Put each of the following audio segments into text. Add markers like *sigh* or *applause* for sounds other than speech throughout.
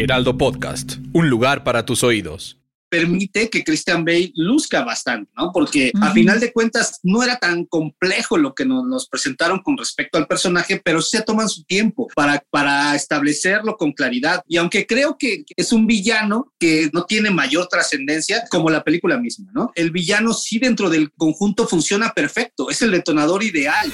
Heraldo Podcast, un lugar para tus oídos. permite que Christian Bale luzca bastante, ¿no? Porque a final de cuentas no era tan complejo lo que nos, nos presentaron con respecto al personaje, pero sí se toman su tiempo para, para establecerlo con claridad. Y aunque creo que es un villano que no tiene mayor trascendencia como la película misma, ¿no? El villano sí dentro del conjunto funciona perfecto, es el detonador ideal.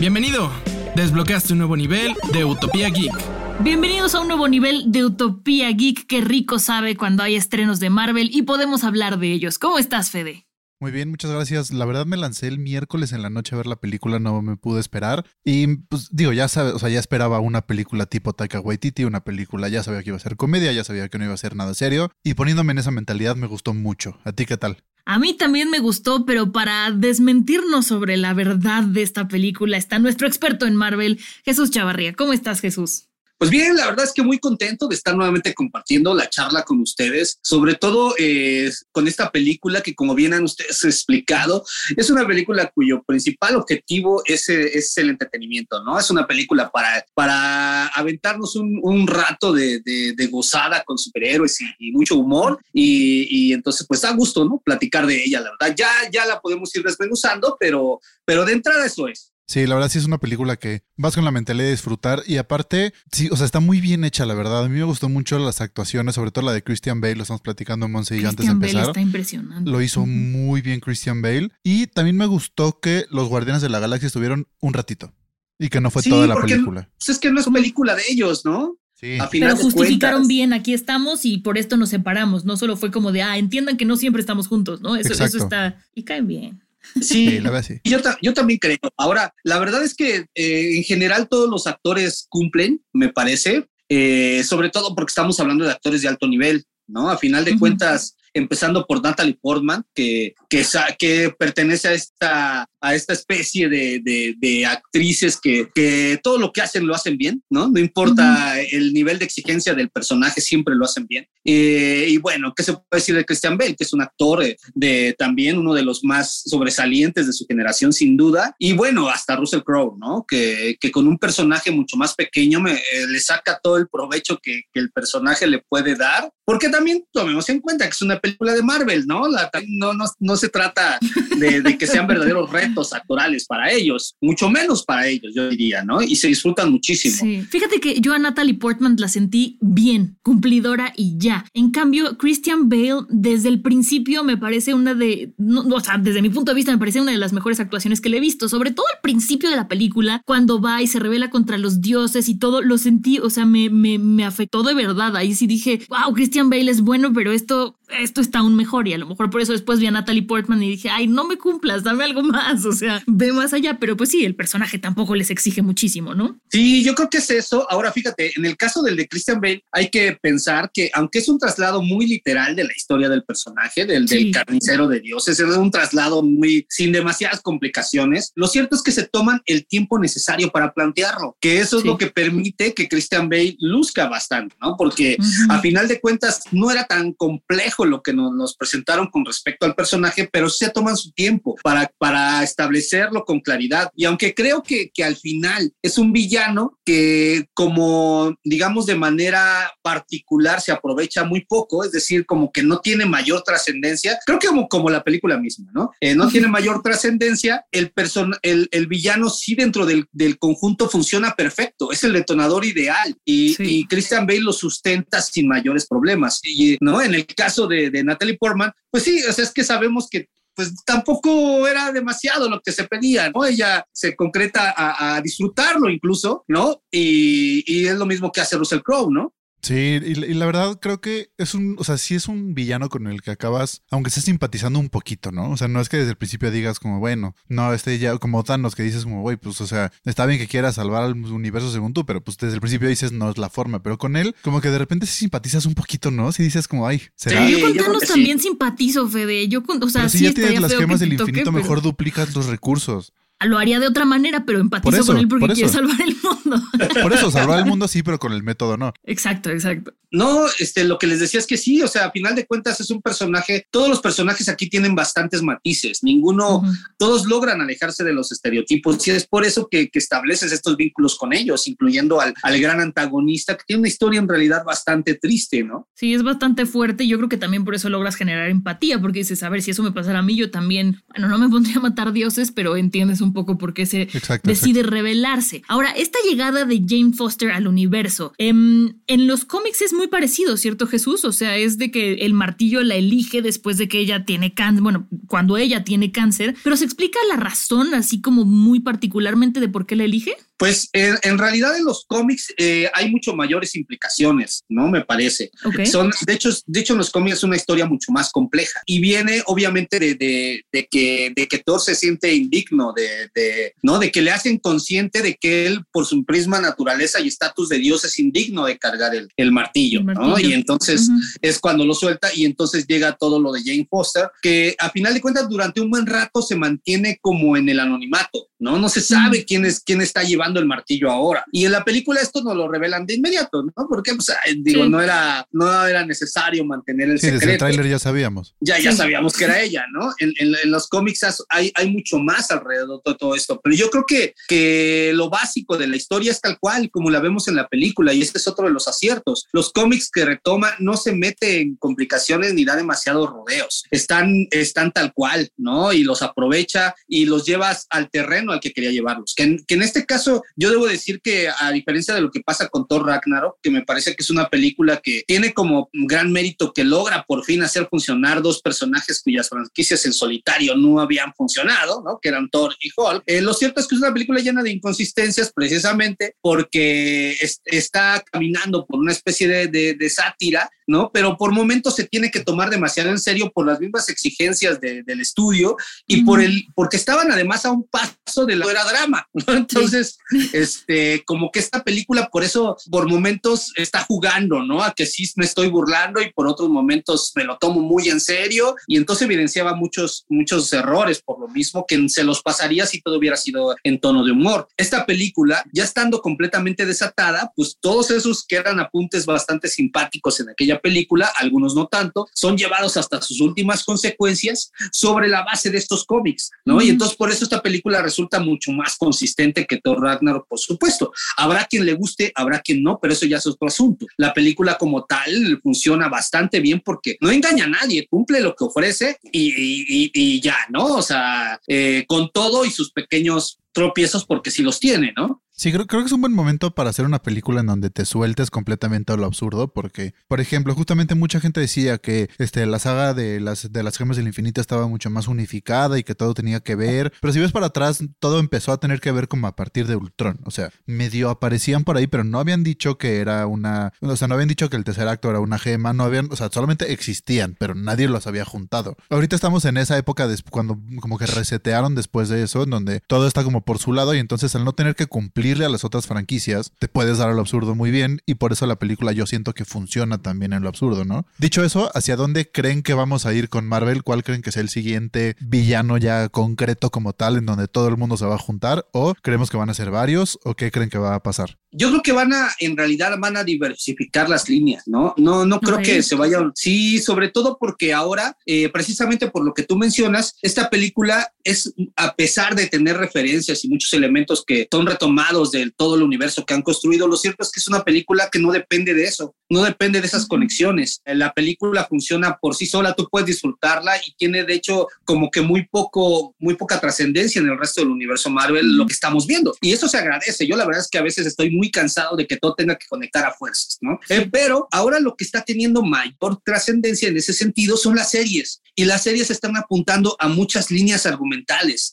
Bienvenido. Desbloqueaste un nuevo nivel de Utopía Geek. Bienvenidos a un nuevo nivel de Utopía Geek que rico sabe cuando hay estrenos de Marvel y podemos hablar de ellos. ¿Cómo estás, Fede? Muy bien, muchas gracias. La verdad me lancé el miércoles en la noche a ver la película, no me pude esperar. Y pues digo, ya sabes, o sea, ya esperaba una película tipo Taika Waititi, una película, ya sabía que iba a ser comedia, ya sabía que no iba a ser nada serio. Y poniéndome en esa mentalidad me gustó mucho. ¿A ti qué tal? A mí también me gustó, pero para desmentirnos sobre la verdad de esta película está nuestro experto en Marvel, Jesús Chavarría. ¿Cómo estás, Jesús? Pues bien, la verdad es que muy contento de estar nuevamente compartiendo la charla con ustedes, sobre todo eh, con esta película que como bien han ustedes *laughs* explicado, es una película cuyo principal objetivo es, eh, es el entretenimiento, ¿no? Es una película para, para aventarnos un, un rato de, de, gozada con superhéroes y, y mucho humor y, y, entonces pues da gusto, ¿no? Platicar de ella, la verdad. Ya, ya la podemos ir desmenuzando, pero, pero de entrada eso es. Sí, la verdad sí es una película que vas con la mentalidad de disfrutar y aparte, sí, o sea, está muy bien hecha, la verdad. A mí me gustó mucho las actuaciones, sobre todo la de Christian Bale, lo estamos platicando Monse y yo antes de empezar. Bale está impresionante. Lo hizo uh -huh. muy bien Christian Bale y también me gustó que los Guardianes de la Galaxia estuvieron un ratito y que no fue sí, toda la película. Pues es que no es película de ellos, ¿no? Sí. Pero justificaron cuentas. bien, aquí estamos y por esto nos separamos. No solo fue como de, ah, entiendan que no siempre estamos juntos, ¿no? Eso, eso está. Y caen bien. Sí, sí, la verdad sí. Yo, yo, también creo. Ahora, la verdad es que eh, en general todos los actores cumplen, me parece, eh, sobre todo porque estamos hablando de actores de alto nivel, ¿no? A final de uh -huh. cuentas, empezando por Natalie Portman, que, que, que pertenece a esta, a esta especie de, de, de actrices que, que, todo lo que hacen lo hacen bien, ¿no? No importa uh -huh. el nivel de exigencia del personaje, siempre lo hacen bien. Eh, y bueno, ¿qué se puede decir de Christian Bale? Que es un actor de, de, también uno de los más sobresalientes de su generación, sin duda. Y bueno, hasta Russell Crowe, ¿no? Que, que con un personaje mucho más pequeño me, eh, le saca todo el provecho que, que, el personaje le puede dar. Porque también tomemos en cuenta que es una película de Marvel, ¿no? La, no, no, no se trata de, de que sean *laughs* verdaderos retos actorales para ellos, mucho menos para ellos, yo diría, ¿no? Y se disfrutan muchísimo. Fíjate que yo a Natalie Portman la sentí bien, cumplidora y ya. En cambio, Christian Bale, desde el principio me parece una de, o sea, desde mi punto de vista me parece una de las mejores actuaciones que le he visto, sobre todo al principio de la película, cuando va y se revela contra los dioses y todo, lo sentí, o sea, me, me, me afectó de verdad. Ahí sí dije, wow, Christian Bale es bueno, pero esto, esto está aún mejor y a lo mejor por eso después vi a Natalie Portman y dije, ay, no me cumplas, dame algo más, o sea, ve más allá, pero pues sí, el personaje tampoco les exige muchísimo, ¿no? Sí, yo creo que es eso. Ahora fíjate, en el caso del de Christian Bale hay que pensar que aunque es un traslado muy literal de la historia del personaje, del, sí. del carnicero de dioses, es un traslado muy sin demasiadas complicaciones, lo cierto es que se toman el tiempo necesario para plantearlo, que eso es lo que permite que Christian Bale luzca bastante, ¿no? Porque uh -huh. a final de cuentas no era tan complejo lo que nos, nos presentaron con respecto al personaje, pero sí se toman su tiempo para, para establecerlo con claridad. Y aunque creo que, que al final es un villano que como digamos de manera particular se aprovecha muy poco, es decir, como que no tiene mayor trascendencia, creo que como, como la película misma, ¿no? Eh, no tiene mayor trascendencia, el, person el, el villano sí dentro del, del, conjunto funciona perfecto, es el detonador ideal y, sí. y, Christian Bale lo sustenta sin mayores problemas. Y, ¿no? En el caso de, Natalie Portman, pues sí, o sea, es que sabemos que pues tampoco era demasiado lo que se pedía, ¿no? Ella se concreta a, a disfrutarlo incluso, ¿no? Y, y, es lo mismo que hace Russell Crowe, ¿no? Sí, y, y la verdad creo que es un, o sea, sí es un villano con el que acabas, aunque estés simpatizando un poquito, ¿no? O sea, no es que desde el principio digas como, bueno, no, este ya, como Thanos que dices como, güey, pues, o sea, está bien que quieras salvar al universo según tú, pero pues desde el principio dices no es la forma, pero con él, como que de repente sí simpatizas un poquito, ¿no? Si dices como, ay, será. Yo con yo creo Thanos sí. también simpatizo, Fede. Yo con, o sea, Pero si sí ya tienes las gemas del toque, infinito, pero mejor duplicas los recursos. Lo haría de otra manera, pero empatizo eso, con él porque por quiere salvar el mundo. *laughs* Por eso, salvar el mundo sí, pero con el método no. exacto, exacto. No, este, lo que les decía es que sí, o sea, a final de cuentas es un personaje, todos los personajes aquí tienen bastantes matices, ninguno, todos logran alejarse de los estereotipos y es por eso que, que estableces estos vínculos con ellos, incluyendo al, al gran antagonista que tiene una historia en realidad bastante triste, ¿no? Sí, es bastante fuerte y yo creo que también por eso logras generar empatía, porque dices, a ver, si eso me pasara a mí, yo también, bueno, no me pondría a matar dioses, pero entiendes un poco por qué se Exacto. decide revelarse. Ahora, esta llegada de Jane Foster al universo, em, en los cómics es muy parecido, ¿cierto Jesús? O sea, es de que el martillo la elige después de que ella tiene cáncer, bueno, cuando ella tiene cáncer, pero se explica la razón así como muy particularmente de por qué la elige. Pues en, en realidad en los cómics eh, hay mucho mayores implicaciones, ¿no? Me parece. Ok. Son, de hecho, de hecho, en los cómics es una historia mucho más compleja y viene obviamente de, de, de que, de que Thor se siente indigno, de, de, ¿no? de que le hacen consciente de que él, por su prisma naturaleza y estatus de Dios, es indigno de cargar el, el martillo, El ¿no? martillo. Y entonces Ujú. es cuando lo suelta y entonces llega todo lo de Jane Foster, que a final de cuentas durante un buen rato se mantiene como en el anonimato, ¿no? No se sabe quién es quién está llevando el martillo ahora. Y en la película esto nos lo revelan de inmediato, ¿no? Porque pues, ay, digo, Sí. no era no era necesario mantener el Sí, desde el secreto. tráiler ya sabíamos. Ya, ya Sí. sabíamos que era ella, ¿no? En, en- en los cómics hay, hay mucho más alrededor de todo esto, pero yo creo que, que lo básico de la historia es tal cual como la vemos en la película y este es otro de los aciertos. Los cómics que retoma no se mete en complicaciones ni da demasiados rodeos, están, están tal cual, ¿no? Y los aprovecha y los llevas al terreno al que quería llevarlos. Que en, que en este caso yo debo decir que a diferencia de lo que pasa con Thor Ragnarok, que me parece que es una película que tiene como gran mérito que logra por fin hacer funcionar dos personajes cuyas franquicias en solitario no habían funcionado, ¿no? Que eran Thor y Hulk. Eh, lo cierto es que es una película llena de inconsistencias precisamente porque es- está caminando por una especie de, de- de sátira, ¿no? Pero por momentos se tiene que tomar demasiado en serio por las mismas exigencias de- del estudio y por el, porque estaban además a un paso de la era drama, ¿no? *laughs* Entonces, *laughs* este, como que esta película por eso por momentos está jugando, ¿no? A que sí me estoy burlando y por otros momentos me lo tomo muy en serio y entonces evidenciaba muchos, muchos errores por lo mismo que se los pasaría si todo hubiera sido en tono de humor. Esta película, ya estando completamente desatada, pues todos esos que eran apuntes bastante simpáticos en aquella película, algunos no tanto, son llevados hasta sus últimas consecuencias sobre la base de estos cómics, ¿no? Y entonces por eso esta película resulta mucho más consistente que Thor Por supuesto. Habrá quien le guste, habrá quien no, pero eso ya es otro asunto. La película como tal funciona bastante bien porque no engaña a nadie, cumple lo que ofrece y- y ya, ¿no? O sea, eh, con todo y sus pequeños tropiezos porque sí los tiene, ¿no? Sí, creo, creo que es un buen momento para hacer una película en donde te sueltes completamente a lo absurdo, porque, por ejemplo, justamente mucha gente decía que este, la saga de las, de las gemas del infinito estaba mucho más unificada y que todo tenía que ver, pero si ves para atrás, todo empezó a tener que ver como a partir de Ultron, o sea, medio aparecían por ahí, pero no habían dicho que era una, o sea, no habían dicho que el tercer acto era una gema, no habían, o sea, solamente existían, pero nadie los había juntado. Ahorita estamos en esa época de, cuando como que resetearon después de eso, en donde todo está como por su lado y entonces al no tener que cumplirle a las otras franquicias, te puedes dar al absurdo muy bien y por eso la película yo siento que funciona también en lo absurdo, ¿no? Dicho eso, ¿hacia dónde creen que vamos a ir con Marvel? ¿Cuál creen que sea el siguiente villano ya concreto como tal en donde todo el mundo se va a juntar? ¿O creemos que van a ser varios? ¿O qué creen que va a pasar? Yo creo que van a, en realidad van a diversificar las líneas, ¿no? No, no creo que se vayan. Sí, sobre todo porque ahora, eh, precisamente por lo que tú mencionas, esta película es, a pesar de tener referencias y muchos elementos que son retomados de todo el universo que han construido, lo cierto es que es una película que no depende de eso, no depende de esas conexiones. Eh, La película funciona por sí sola, tú puedes disfrutarla y tiene, de hecho, como que muy poco, muy poca trascendencia en el resto del universo Marvel, lo que estamos viendo. Y eso se agradece. Yo la verdad es que a veces estoy muy cansado de que todo tenga que conectar a fuerzas, ¿no? Eh, pero ahora lo que está teniendo mayor trascendencia en ese sentido son las series. Y las series están apuntando a muchas líneas argumentales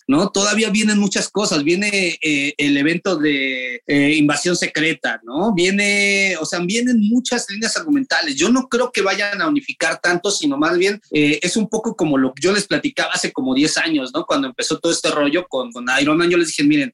¿no? Todavía vienen muchas cosas, viene eh, el evento de eh, invasión secreta, ¿no? Viene, o sea, vienen muchas líneas argumentales. Yo no creo que vayan a unificar tanto, sino más bien eh, es un poco como lo que yo les platicaba hace como 10 años, ¿no? Cuando empezó todo este rollo con, con Iron Man, yo les dije, miren,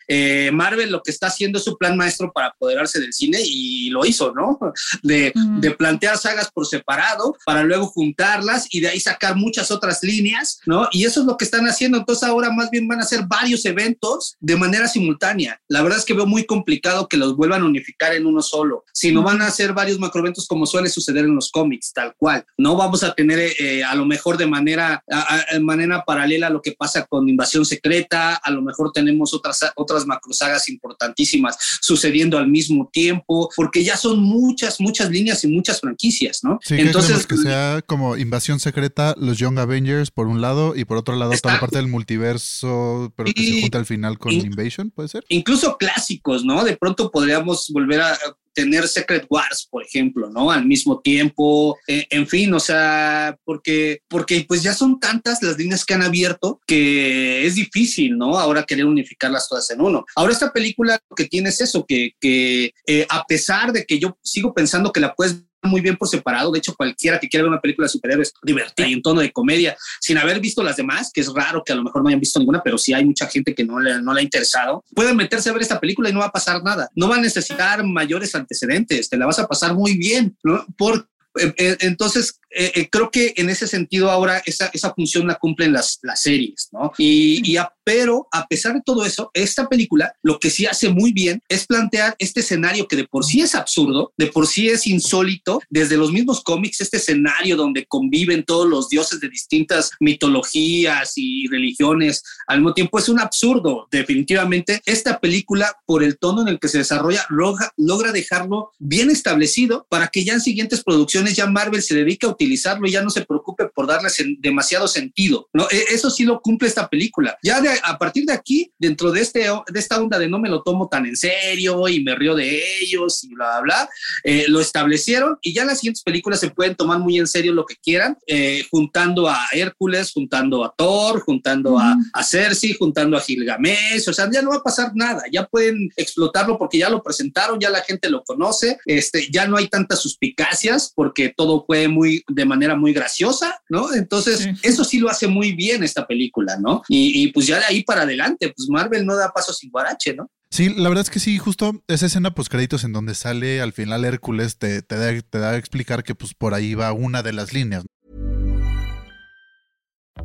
Marvel lo que está haciendo es su plan maestro para apoderarse del cine y lo hizo, ¿no? *laughs* De, de plantear sagas por separado para luego juntarlas y de ahí sacar muchas otras líneas, ¿no? Y eso es lo que están haciendo. Entonces ahora más bien van a hacer varios eventos de manera simultánea. La verdad es que veo muy complicado que los vuelvan a unificar en uno solo, Si no van a hacer varios macroeventos como suele suceder en los cómics, tal cual. No vamos a tener eh, a lo mejor de manera, a, manera paralela lo que pasa con Invasión Secreta, a lo mejor tenemos otras, otras macrosagas importantísimas sucediendo al mismo tiempo, porque ya son muchas, muchas líneas y muchas franquicias, ¿no? Sí, Entonces, que sea como Invasión Secreta, los Young Avengers por un lado y por otro lado toda la parte del multiverso, pero que se junta al final con Invasion, ¿puede ser? Incluso clásicos, ¿no? De pronto podríamos volver a tener Secret Wars, por ejemplo, ¿no? Al mismo tiempo, eh, en fin, o sea, porque, porque pues ya son tantas las líneas que han abierto que es difícil, ¿no? Ahora querer unificarlas todas en uno. Ahora esta película lo que tiene es eso, que, que eh, a pesar de que yo sigo pensando que la puedes muy bien por separado. De hecho, cualquiera que quiera ver una película de superhéroes divertida y en tono de comedia, sin haber visto las demás, que es raro que a lo mejor no hayan visto ninguna, pero sí hay mucha gente que no le, no le ha interesado, pueden meterse a ver esta película y no va a pasar nada. No va a necesitar mayores antecedentes, te la vas a pasar muy bien, ¿no? Entonces, eh, creo que en ese sentido ahora esa, esa función la cumplen las, las series, ¿no? Y, y pero a pesar de todo eso, esta película lo que sí hace muy bien es plantear este escenario que de por sí es absurdo, de por sí es insólito, desde los mismos cómics, este escenario donde conviven todos los dioses de distintas mitologías y religiones al mismo tiempo es un absurdo, definitivamente. Esta película, por el tono en el que se desarrolla, logra, logra dejarlo bien establecido para que ya en siguientes producciones ya Marvel se dedique a utilizarlo y ya no se preocupe por darles demasiado sentido, ¿no? E, eso sí lo cumple esta película. Ya de a partir de aquí, dentro de, este, de esta onda de no me lo tomo tan en serio y me río de ellos y bla, bla, bla, eh, lo establecieron y ya las siguientes películas se pueden tomar muy en serio lo que quieran, eh, juntando a Hércules, juntando a Thor, juntando a, a, Cersei, juntando a Gilgamesh, o sea, ya no va a pasar nada, ya pueden explotarlo porque ya lo presentaron, ya la gente lo conoce, este, ya no hay tantas suspicacias porque todo fue muy, de manera muy graciosa, ¿no? Entonces, eso sí lo hace muy bien esta película, ¿no? Y, y pues ya de ahí para adelante, pues Marvel no da paso sin guarache, ¿no? Sí, la verdad es que sí, justo esa escena post créditos en donde sale al final Hércules te, te, da, te da a explicar que pues por ahí va una de las líneas.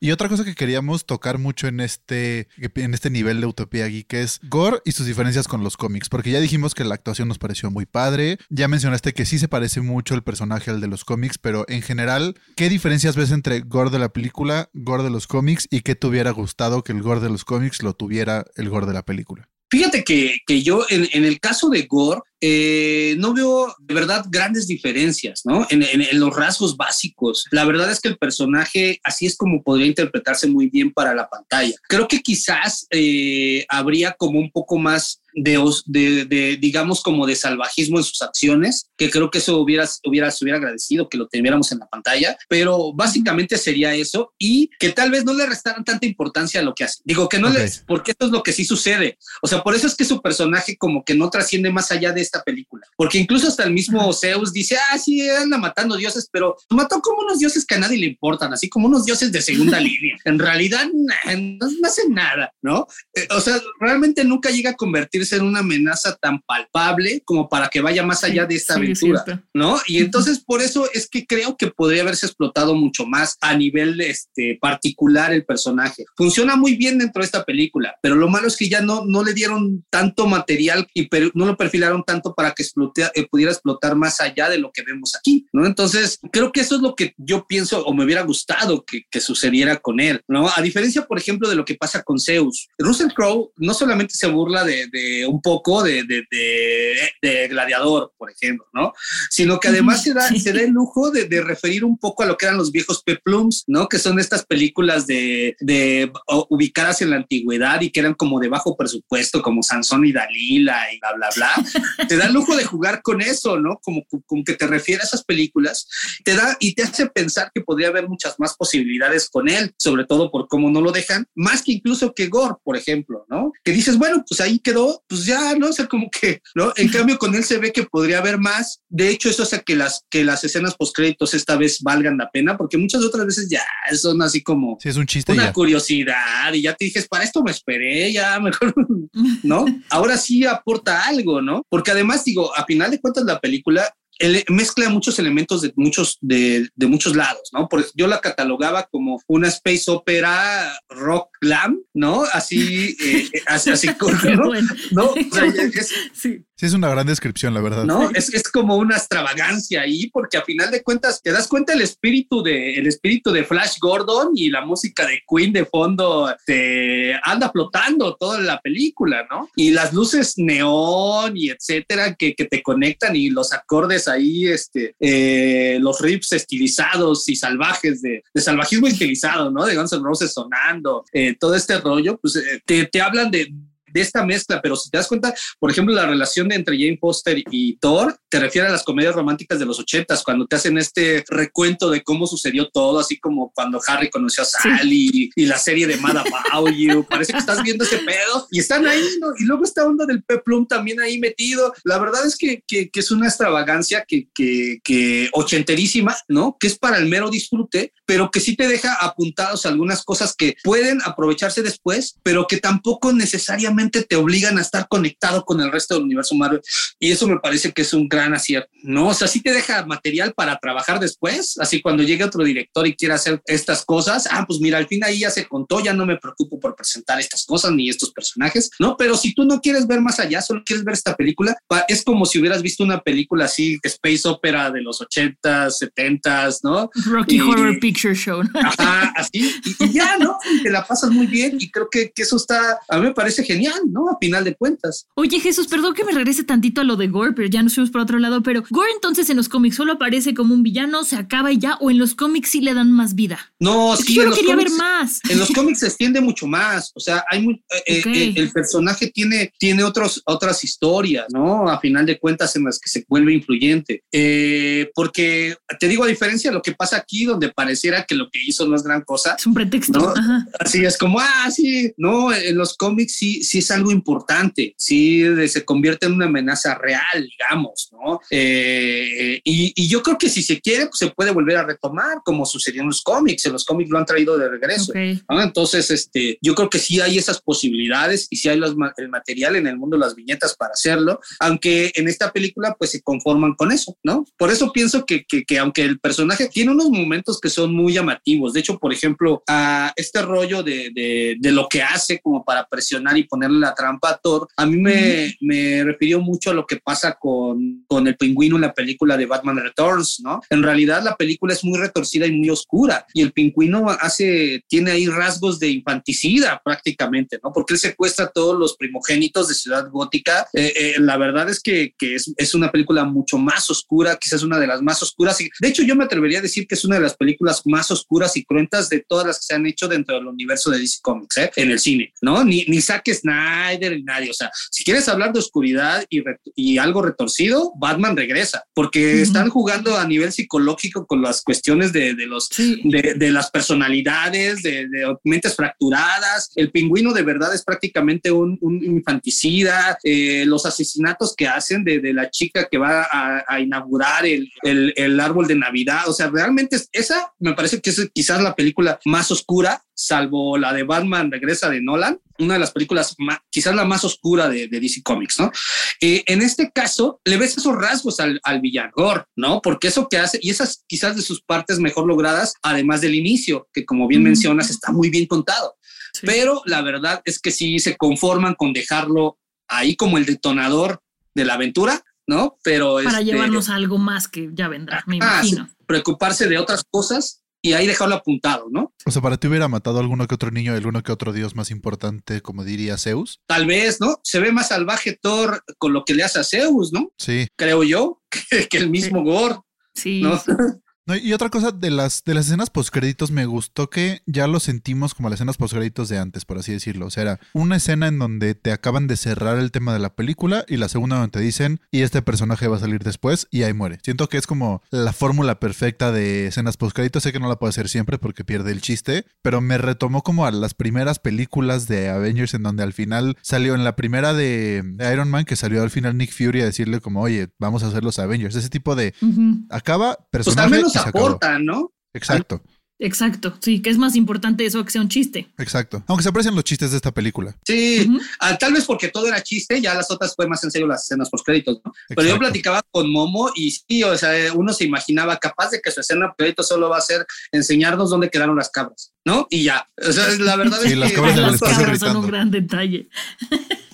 Y otra cosa que queríamos tocar mucho en este, en este nivel de Utopía Geek es Gore y sus diferencias con los cómics, porque ya dijimos que la actuación nos pareció muy padre, ya mencionaste que sí se parece mucho el personaje al de los cómics, pero en general, ¿qué diferencias ves entre Gore de la película, Gore de los cómics y qué te hubiera gustado que el Gore de los cómics lo tuviera el Gore de la película? Fíjate que, que yo en, en, el caso de Gore, eh, no veo de verdad grandes diferencias, ¿no? En, los rasgos básicos. La verdad es que el personaje así es como podría interpretarse muy bien para la pantalla. Creo que quizás eh, habría como un poco más de, de, de, digamos, como de salvajismo en sus acciones, que creo que eso hubiera, hubiera, se hubiera agradecido que lo tuviéramos en la pantalla, pero básicamente sería eso y que tal vez no le restaran tanta importancia a lo que hace. Digo que no okay. les, porque esto es lo que sí sucede. O sea, por eso es que su personaje como que no trasciende más allá de esta película, porque incluso hasta el mismo Zeus dice, ah, sí, anda matando dioses, pero mató como unos dioses que a nadie le importan, así como unos dioses de segunda *laughs* línea. En realidad no, hacen nada, ¿no? Eh, o sea, realmente nunca llega a convertirse en una amenaza tan palpable como para que vaya más allá de esta aventura, ¿no? Y entonces por eso es que creo que podría haberse explotado mucho más a nivel este, particular el personaje. Funciona muy bien dentro de esta película, pero lo malo es que ya no, no le dieron tanto material y no lo perfilaron tanto para que eh, pudiera explotar más allá de lo que vemos aquí, ¿no? Entonces, creo que eso es lo que yo pienso o me hubiera gustado que, que sucediera con él, ¿no? A diferencia, por ejemplo, de lo que pasa con Zeus. Russell Crowe no solamente se burla de, de un poco de, de, de, Gladiador, por ejemplo, ¿no? Sino que además se da, *laughs* se da el lujo de, referir un poco a lo que eran los viejos peplums, ¿no? Que son estas películas de, de ubicadas en la antigüedad y que eran como de bajo presupuesto, como Sansón y Dalila y bla, bla, bla. te da el lujo de jugar con eso, ¿no? Como, como que te refiere a esas películas, te da y te hace pensar que podría haber muchas más posibilidades con él, sobre todo por cómo no lo dejan, más que incluso que Gore, por ejemplo, ¿no? Que dices, bueno, pues ahí quedó, pues ya, ¿no? O sea, como que, ¿no? En cambio, con él se ve que podría haber más. De hecho, eso hace que las, que las escenas postcréditos esta vez valgan la pena, porque muchas otras veces ya son así como... Sí, es un chiste. Una curiosidad y ya te dijes, para esto me esperé, ya *laughs* mejor, ¿no? Ahora sí aporta algo, ¿no? Porque además, digo, a final de cuentas, la película mezcla muchos elementos de muchos, de, de muchos lados, ¿no? Porque yo la catalogaba como una space opera rock glam, ¿no? Así, eh, así, así, *laughs* ¿no? ¿no? *laughs* sí. Sí, es una gran descripción, la verdad. No, es, es como una extravagancia ahí, porque a final de cuentas te das cuenta el espíritu de el espíritu de Flash Gordon y la música de Queen de fondo te anda flotando toda la película, ¿no? Y las luces neón y etcétera que, que te conectan y los acordes ahí, este, eh, los riffs estilizados y salvajes de, de, salvajismo estilizado, ¿no? De Guns N' Roses sonando, eh, todo este rollo, pues eh, te, te hablan de de esta mezcla, pero si te das cuenta, por ejemplo, la relación de entre Jane Foster y Thor te refiere a las comedias románticas de los ochentas, cuando te hacen este recuento de cómo sucedió todo, así como cuando Harry conoció a Sally y la serie de Mad About *laughs* You, parece que estás viendo ese pedo y están ahí, ¿no? Y luego esta onda del peplum también ahí metido. La verdad es que, que, es una extravagancia que, que, que ochenterísima, ¿no? Que es para el mero disfrute, pero que sí te deja apuntados algunas cosas que pueden aprovecharse después, pero que tampoco necesariamente te obligan a estar conectado con el resto del universo Marvel. Y eso me parece que es un gran acierto, ¿no? O sea, sí te deja material para trabajar después, así cuando llegue otro director y quiera hacer estas cosas, ah, pues mira, al fin ahí ya se contó, ya no me preocupo por presentar estas cosas ni estos personajes, ¿no? Pero si tú no quieres ver más allá, solo quieres ver esta película, es como si hubieras visto una película así, space opera de los 80s, 70s, ¿no? Rocky Horror Picture Show. Ajá, así, y, ya, ¿no? te la pasas muy bien y creo que, que eso está, a mí me parece genial ¿no? A final de cuentas. Oye, Jesús, perdón que me regrese tantito a lo de Gore, pero ya nos fuimos por otro lado. Pero Gore entonces en los cómics solo aparece como un villano, se acaba y ya, o en los cómics sí le dan más vida. No, sí. Yo quería ver más. En los cómics se extiende mucho más. O sea, hay muy, eh, eh, el personaje tiene, tiene otros, otras historias, ¿no? A final de cuentas en las que se vuelve influyente. Eh, porque te digo, a diferencia de lo que pasa aquí, donde pareciera que lo que hizo no es gran cosa. Es un pretexto. Así es como, ah, sí, no, en los cómics sí, sí es algo importante, sí se convierte en una amenaza real, digamos, ¿no? Eh, y, yo creo que si se quiere, pues se puede volver a retomar, como sucedió en los cómics, en los cómics lo han traído de regreso. Entonces, este, yo creo que sí hay esas posibilidades y sí hay el material en el mundo, las viñetas para hacerlo, aunque en esta película pues se conforman con eso, ¿no? Por eso pienso que, que, aunque el personaje tiene unos momentos que son muy llamativos, de hecho, por ejemplo, a este rollo de, de, de lo que hace como para presionar y poner la trampa Thor, a mí me, me refirió mucho a lo que pasa con, con el pingüino en la película de Batman Returns, ¿no? En realidad la película es muy retorcida y muy oscura y el pingüino hace, tiene ahí rasgos de infanticida prácticamente, ¿no? Porque él secuestra a todos los primogénitos de Ciudad Gótica. Eh, eh, la verdad es que, que es, es, una película mucho más oscura, quizás una de las más oscuras. De hecho, yo me atrevería a decir que es una de las películas más oscuras y cruentas de todas las que se han hecho dentro del universo de DC Comics, ¿eh? En el cine, ¿no? Ni, ni Zack Snyder y nadie. O sea, si quieres hablar de oscuridad y, y algo retorcido, Batman regresa, porque están jugando a nivel psicológico con las cuestiones de, de los de, de, las personalidades, de, de, mentes fracturadas. El pingüino de verdad es prácticamente un, un infanticida. Eh, los asesinatos que hacen de, de la chica que va a, a inaugurar el, el, el, árbol de Navidad. O sea, realmente esa me parece que es quizás la película más oscura, salvo la de Batman Regresa de Nolan, una de las películas más, quizás la más oscura de, de DC Comics, ¿no? Eh, en este caso, le ves esos rasgos al, al villano, ¿no? Porque eso que hace, y esas quizás de sus partes mejor logradas, además del inicio, que como bien mm. mencionas, está muy bien contado. Sí. Pero la verdad es que sí se conforman con dejarlo ahí como el detonador de la aventura, ¿no? Pero para este, llevarnos a algo más que ya vendrá, me ah, imagino. Preocuparse de otras cosas y ahí dejarlo apuntado, ¿no? O sea, para ti hubiera matado a alguno que otro niño, alguno que otro dios más importante, como diría Zeus. Tal vez, ¿no? Se ve más salvaje Thor con lo que le hace a Zeus, ¿no? Sí. Creo yo, *laughs* que, que el mismo sí. Gore. Sí. ¿no? *laughs* No, y otra cosa de las, de las escenas postcréditos me gustó que ya lo sentimos como las escenas postcréditos de antes, por así decirlo. O sea, era una escena en donde te acaban de cerrar el tema de la película y la segunda donde te dicen y este personaje va a salir después y ahí muere. Siento que es como la fórmula perfecta de escenas postcréditos. Sé que no la puedo hacer siempre porque pierde el chiste, pero me retomó como a las primeras películas de Avengers en donde al final salió en la primera de Iron Man que salió al final Nick Fury a decirle como, oye, vamos a hacer los Avengers. Ese tipo de... Uh -huh. Acaba personaje... Pues aportan, ¿no? Exacto. Exacto, sí, que es más importante eso que sea un chiste. Exacto, aunque se aprecian los chistes de esta película. Sí, uh -huh. ah, tal vez porque todo era chiste, ya las otras fue más en serio las escenas post créditos, ¿no? Pero yo platicaba con Momo y sí, o sea, uno se imaginaba capaz de que su escena crédito solo va a ser enseñarnos dónde quedaron las cabras, ¿no? Y ya, o sea, la verdad sí, es las que cabras las cabras son un gran detalle.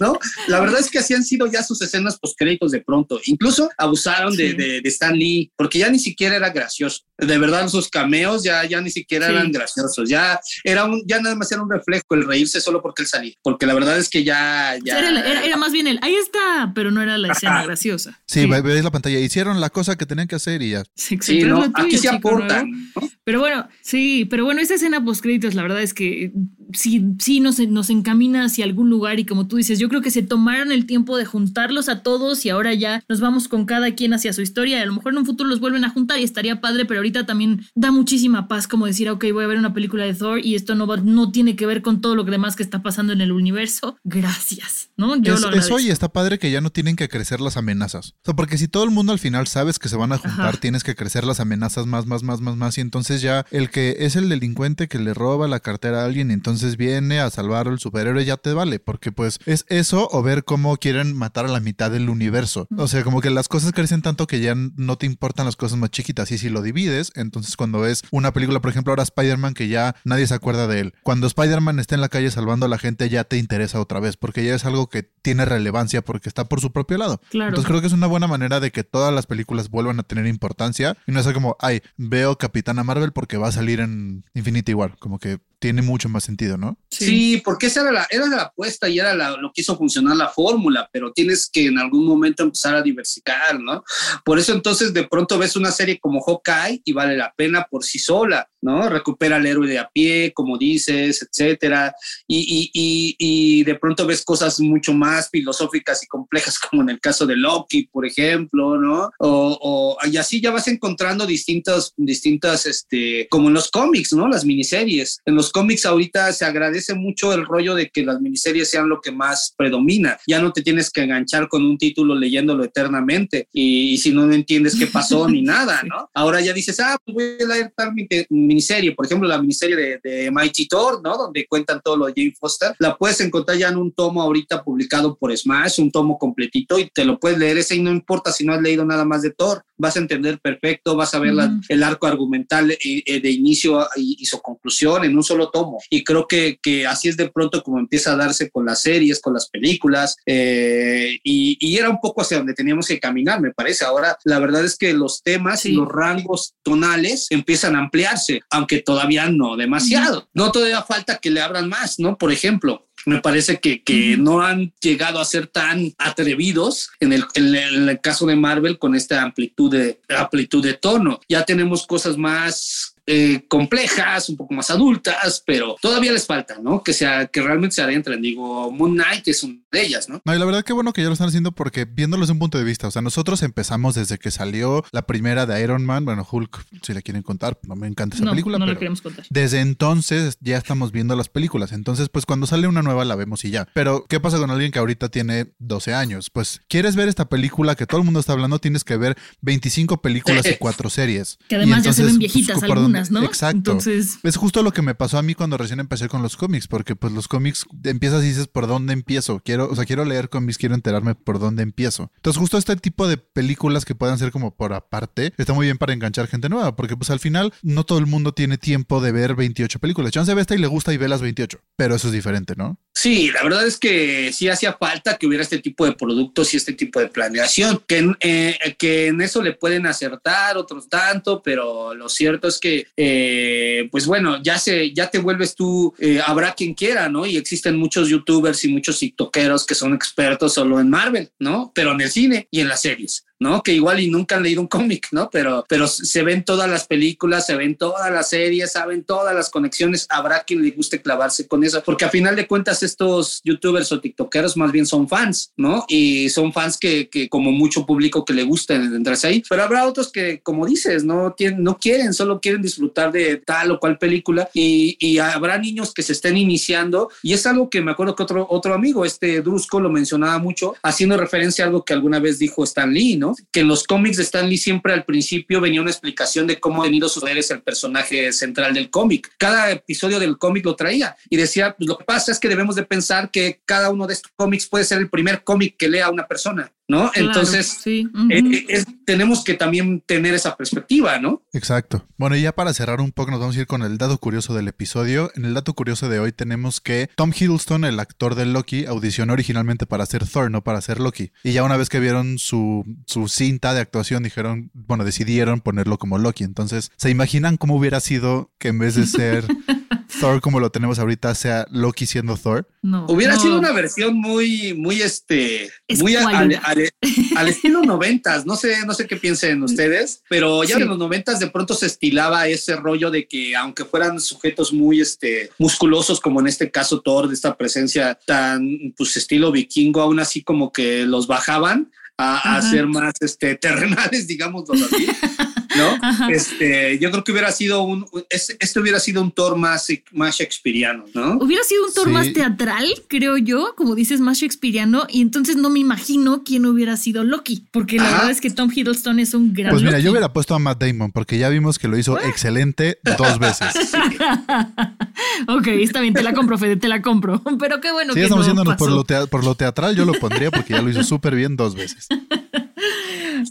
¿No? La verdad es que así han sido ya sus escenas post créditos de pronto. Incluso abusaron sí. de, de, de, Stan Lee, porque ya ni siquiera era gracioso. De verdad, sus cameos ya, ya ni siquiera sí. eran graciosos. Ya era un, ya nada más era un reflejo el reírse solo porque él salía. Porque la verdad es que ya. ya... Era, era, era, más bien el ahí está, pero no era la escena Ajá. graciosa. Sí, sí. veis la pantalla. Hicieron la cosa que tenían que hacer y ya. Sí, sí no, tuyo, aquí se aportan. ¿no? Pero bueno, sí, pero bueno, esa escena post créditos, la verdad es que sí, sí nos, nos encamina hacia algún lugar y como tú dices, yo creo que se tomaron el tiempo de juntarlos a todos y ahora ya nos vamos con cada quien hacia su historia y a lo mejor en un futuro los vuelven a juntar y estaría padre, pero ahorita también da muchísima paz como decir, ok, voy a ver una película de Thor y esto no, va, no tiene que ver con todo lo demás que está pasando en el universo. Gracias, ¿no? Yo es, lo eso y está padre que ya no tienen que crecer las amenazas. O sea, porque si todo el mundo al final sabes que se van a juntar, Ajá. tienes que crecer las amenazas más, más, más, más, más y entonces ya el que es el delincuente que le roba la cartera a alguien y entonces viene a salvar al superhéroe ya te vale, porque pues es eso o ver cómo quieren matar a la mitad del universo. O sea, como que las cosas crecen tanto que ya no te importan las cosas más chiquitas y si lo divides, entonces cuando ves una película, por ejemplo, ahora Spider-Man que ya nadie se acuerda de él. Cuando Spider-Man está en la calle salvando a la gente ya te interesa otra vez, porque ya es algo que tiene relevancia porque está por su propio lado. Claro. Entonces creo que es una buena manera de que todas las películas vuelvan a tener importancia y no es como, ay, veo Capitana Marvel porque va a salir en Infinity War, como que tiene mucho más sentido, ¿no? Sí, sí porque esa era la, era la apuesta y era la, lo que hizo funcionar la fórmula, pero tienes que en algún momento empezar a diversificar, ¿no? Por eso entonces de pronto ves una serie como Hawkeye y vale la pena por sí sola, ¿no? Recupera al héroe de a pie, como dices, etcétera, y, y, y, y de pronto ves cosas mucho más filosóficas y complejas, *laughs* como en el caso de Loki, por ejemplo, ¿no? O, o y así ya vas encontrando distintas, distintas, este, como en los cómics, ¿no? Las miniseries. En los cómics ahorita se agradece mucho el rollo de que las miniseries sean lo que más predomina. Ya no te tienes que enganchar con un título leyéndolo eternamente y, si no entiendes qué pasó ni *laughs* nada, ¿no? Ahora ya dices, ah, pues voy a leer tal miniserie, por ejemplo, la miniserie de, de Mighty Thor, ¿no? Donde cuentan todo lo de Jane Foster. La puedes encontrar ya en un tomo ahorita publicado por Smash, un tomo completito y te lo puedes leer ese y no importa si no has leído nada más de Thor, vas a entender perfecto, vas a ver mm. la, el arco argumental eh, eh, de inicio y, y su conclusión en un solo tomo. Y creo que, que, así es de pronto como empieza a darse con las series, con las películas, eh, y, y, era un poco hacia donde teníamos que caminar, me parece. Ahora, la verdad es que los temas sí. y los rangos tonales empiezan a ampliarse, aunque todavía no demasiado. No todavía falta que le abran más, ¿no? Por ejemplo, me parece que, que no han llegado a ser tan atrevidos en el, en el, en el caso de Marvel con esta amplitud de, amplitud de tono. Ya tenemos cosas más eh, complejas, un poco más adultas, pero todavía les falta, ¿no? Que sea, que realmente se adentren. Digo, Moon Knight es una de ellas, ¿no? No, y la verdad que bueno que ya lo están haciendo porque viéndolo desde un punto de vista, o sea, nosotros empezamos desde que salió la primera de Iron Man, bueno, Hulk, si le quieren contar, no me encanta esa No, película, no pero lo queremos contar. desde entonces ya estamos viendo las películas. Entonces, pues cuando sale una nueva la vemos y ya. Pero, ¿qué pasa con alguien que ahorita tiene 12 años? Pues, ¿quieres ver esta película que todo el mundo está hablando? Tienes que ver 25 películas y *laughs* cuatro series. Que además ya se ven entonces, viejitas pues, ¿por algunas, dónde- ¿no? Exacto. Entonces- Es justo lo que me pasó a mí cuando recién empecé con los cómics, porque pues los cómics empiezas y dices, ¿por dónde empiezo? Quiero, o sea, quiero leer cómics, quiero enterarme por dónde empiezo. Entonces, justo este tipo de películas que puedan ser como por aparte, está muy bien para enganchar gente nueva, porque pues al final no todo el mundo tiene tiempo de ver 28 películas. Chance ve esta y le gusta y ve las 28, pero eso es diferente, ¿no? Sí, la verdad es que sí hacía falta que hubiera este tipo de productos y este tipo de planeación, que, eh, que en eso le pueden acertar, otros tanto, pero lo cierto es que, eh, pues bueno, ya, se, ya te vuelves tú, eh, habrá quien quiera, ¿no? Y existen muchos youtubers y muchos tiktokeros que son expertos solo en Marvel, ¿no? Pero en el cine y en las series. ¿No? Que igual y nunca han leído un cómic, ¿no? Pero, pero se ven todas las películas, se ven todas las series, saben todas las conexiones. Habrá quien le guste clavarse con eso, porque a final de cuentas estos youtubers o tiktokeros más bien son fans, ¿no? Y son fans que, que como mucho público que le gusta entrarse ahí, pero habrá otros que, como dices, no, tienen, no quieren, solo quieren disfrutar de tal o cual película y, y habrá niños que se estén iniciando y es algo que me acuerdo que otro, otro amigo, este Drusco, lo mencionaba mucho, haciendo referencia a algo que alguna vez dijo Stan Lee. Que en los cómics de Stan Lee siempre al principio venía una explicación de cómo ha venido sus poderes el personaje central del cómic. Cada episodio del cómic lo traía y decía, pues lo que pasa es que debemos de pensar que cada uno de estos cómics puede ser el primer cómic que lea una persona. ¿No? Claro, Entonces, sí. eh, eh, es- tenemos que también tener esa perspectiva, ¿no? Exacto. Bueno, y ya para cerrar un poco, nos vamos a ir con el dato curioso del episodio. En el dato curioso de hoy tenemos que Tom Hiddleston, el actor de Loki, audicionó originalmente para ser Thor, no para ser Loki. Y ya una vez que vieron su, su cinta de actuación, dijeron, bueno, decidieron ponerlo como Loki. Entonces, ¿se imaginan cómo hubiera sido que en vez de ser *laughs* Thor como lo tenemos ahorita, sea Loki siendo Thor? No, Hubiera no. sido una versión muy, muy, este, muy al, Escuálida. al- *laughs* al estilo noventas. No sé, no sé qué piensen ustedes, pero ya Sí. en los noventas de pronto se estilaba ese rollo de que aunque fueran sujetos muy, este, musculosos, como en este caso Thor, de esta presencia tan, pues, estilo vikingo, aún así como que los bajaban a, a ser más, este, *laughs* terrenales, digamos así. *laughs* ¿No? *laughs* Ajá. Este, yo creo que hubiera sido un, es- este hubiera sido un Thor más, más shakespeariano, ¿no? Hubiera sido un Thor Sí. más teatral, creo yo, como dices, más shakespeariano, y entonces no me imagino quién hubiera sido Loki, porque la Ajá. verdad es que Tom Hiddleston es un gran Pues mira, Loki. yo hubiera puesto a Matt Damon porque ya vimos que lo hizo excelente dos veces. *laughs* ok, está bien, te la compro, Fede, te la compro. *laughs* Pero qué bueno Si que estamos no yéndonos por lo, por lo teatral, yo lo pondría porque ya lo hizo súper bien dos veces.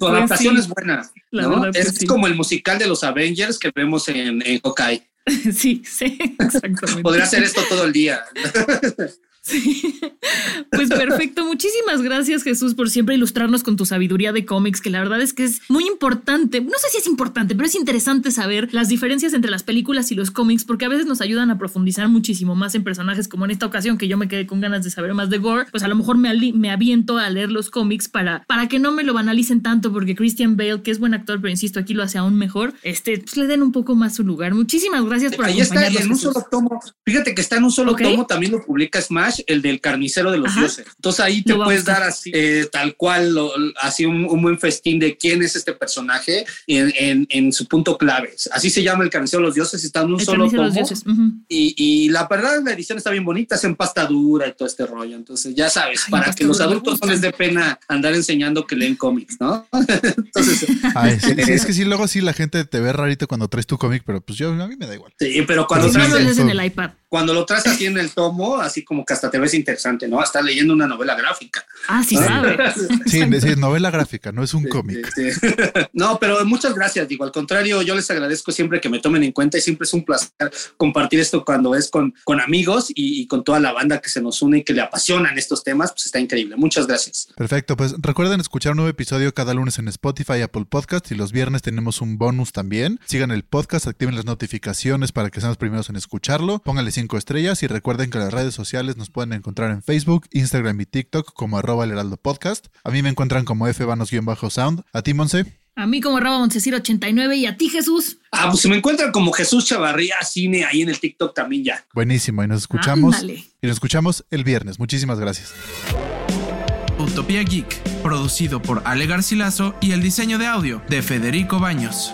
Su Pues adaptación sí. es buena. Es sí. como el musical de los Avengers que vemos en, en Hawkeye. *laughs* Sí, sí, *laughs* exactamente. Podría hacer esto todo el día. *laughs* Sí. Pues perfecto. Muchísimas gracias, Jesús, por siempre ilustrarnos con tu sabiduría de cómics, que la verdad es que es muy importante. No sé si es importante, pero es interesante saber las diferencias entre las películas y los cómics, porque a veces nos ayudan a profundizar muchísimo más en personajes, como en esta ocasión que yo me quedé con ganas de saber más de Gore. Pues a lo mejor me, me aviento a leer los cómics para, para que no me lo banalicen tanto, porque Christian Bale, que es buen actor, pero insisto, aquí lo hace aún mejor, este, pues le den un poco más su lugar. Muchísimas gracias por Ahí está acompañarnos. en un Jesús. solo tomo. Fíjate que está en un solo tomo, también lo publica Smash, el del carnicero de los Ajá. dioses. Entonces ahí te puedes dar así, eh, tal cual, lo- así un, un buen festín de quién es este personaje en, en- en su punto clave. Así se llama el carnicero de los dioses, está en un El solo tomo. los dioses. ujú. Y, y la verdad, la edición está bien bonita, es en pasta dura y todo este rollo. Entonces, ya sabes, Ay, para que los adultos no les dé pena andar enseñando que leen cómics, ¿no? *laughs* Entonces, *laughs* Ay, sí, sí, es que *laughs* sí, luego sí la gente te ve rarito cuando traes tu cómic, pero pues yo a mí me da igual. sí, pero cuando sí, traes, lees eso- en el iPad. Cuando lo traes así en el tomo, así como que hasta te ves interesante, ¿no? Estás leyendo una novela gráfica. Ah, sí Ah. sabe. *laughs* Sí, es novela gráfica, no es un cómic. Sí, sí. *laughs* No, pero muchas gracias. Digo, al contrario, yo les agradezco siempre que me tomen en cuenta y siempre es un placer compartir esto cuando es con, con amigos y, y con toda la banda que se nos une y que le apasionan estos temas, pues está increíble. Muchas gracias. Perfecto, pues recuerden escuchar un nuevo episodio cada lunes en Spotify, Apple Podcast y los viernes tenemos un bonus también. Sigan el podcast, activen las notificaciones para que sean los primeros en escucharlo, pónganle cinco estrellas y recuerden que las redes sociales nos pueden encontrar en Facebook, Instagram y TikTok como arroba el heraldo podcast. A mí me encuentran como fvanos-sound. A ti, Monse. A mí como Raba Montesir 89 y a ti Jesús. Ah, pues se me encuentran como Jesús Chavarría Cine ahí en el TikTok también ya. Buenísimo, y nos escuchamos. Ándale. Y nos escuchamos el viernes. Muchísimas gracias. Utopía Geek, producido por Ale Garcilaso y el diseño de audio de Federico Baños.